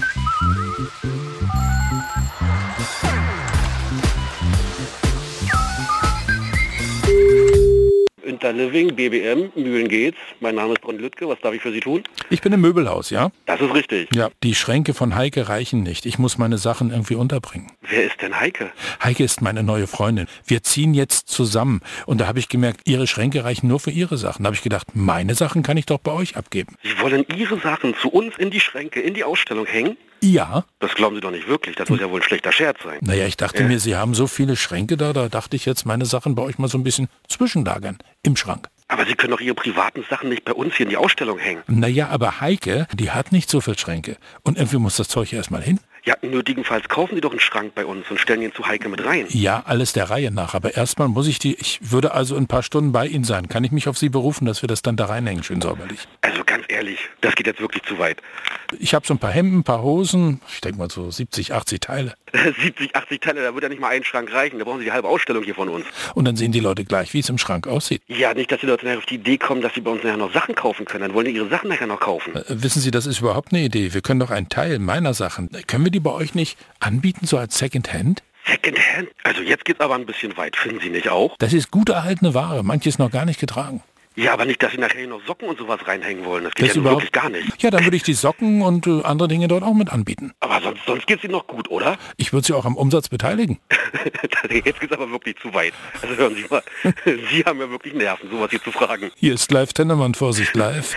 thank you Interliving, BBM, Mühlen geht's. Mein Name ist Bronn Lüttke. Was darf ich für Sie tun? Ich bin im Möbelhaus, ja? Das ist richtig. Ja, die Schränke von Heike reichen nicht. Ich muss meine Sachen irgendwie unterbringen. Wer ist denn Heike? Heike ist meine neue Freundin. Wir ziehen jetzt zusammen. Und da habe ich gemerkt, ihre Schränke reichen nur für ihre Sachen. Da habe ich gedacht, meine Sachen kann ich doch bei euch abgeben. Sie wollen Ihre Sachen zu uns in die Schränke, in die Ausstellung hängen? Ja. Das glauben Sie doch nicht wirklich. Das muss ja wohl ein schlechter Scherz sein. Naja, ich dachte Ja. mir, Sie haben so viele Schränke da, da dachte ich jetzt, meine Sachen bei euch mal so ein bisschen zwischenlagern. Im Schrank. Aber Sie können doch Ihre privaten Sachen nicht bei uns hier in die Ausstellung hängen. Naja, aber Heike, die hat nicht so viel Schränke. Und irgendwie muss das Zeug erstmal hin. Ja, nötigenfalls kaufen Sie doch einen Schrank bei uns und stellen ihn zu Heike mit rein. Ja, alles der Reihe nach. Aber erstmal muss ich die, ich würde also in ein paar Stunden bei Ihnen sein. Kann ich mich auf Sie berufen, dass wir das dann da reinhängen, schön säuberlich? Also ganz ehrlich, das geht jetzt wirklich zu weit. Ich habe so ein paar Hemden, ein paar Hosen, ich denke mal so 70, 80 Teile. 70, 80 Teile, da wird ja nicht mal ein Schrank reichen. Da brauchen Sie die halbe Ausstellung hier von uns. Und dann sehen die Leute gleich, wie es im Schrank aussieht. Ja, nicht, dass die Leute nachher auf die Idee kommen, dass sie bei uns nachher noch Sachen kaufen können. Dann wollen die ihre Sachen nachher noch kaufen. Äh, wissen Sie, das ist überhaupt eine Idee. Wir können doch einen Teil meiner Sachen, können wir die bei euch nicht anbieten, so als Secondhand? Secondhand? Also jetzt geht's aber ein bisschen weit, finden Sie nicht auch? Das ist gut erhaltene Ware, manches noch gar nicht getragen. Ja, aber nicht, dass Sie nachher noch Socken und sowas reinhängen wollen. Das geht Das ja überhaupt- wirklich gar nicht. Ja, dann würde ich die Socken und äh, andere Dinge dort auch mit anbieten. Aber sonst, sonst geht's Ihnen noch gut, oder? Ich würde Sie auch am Umsatz beteiligen. Jetzt geht's aber wirklich zu weit. Also hören Sie mal, Sie haben ja wirklich Nerven, sowas hier zu fragen. Hier ist live Tennemann, Vorsicht live.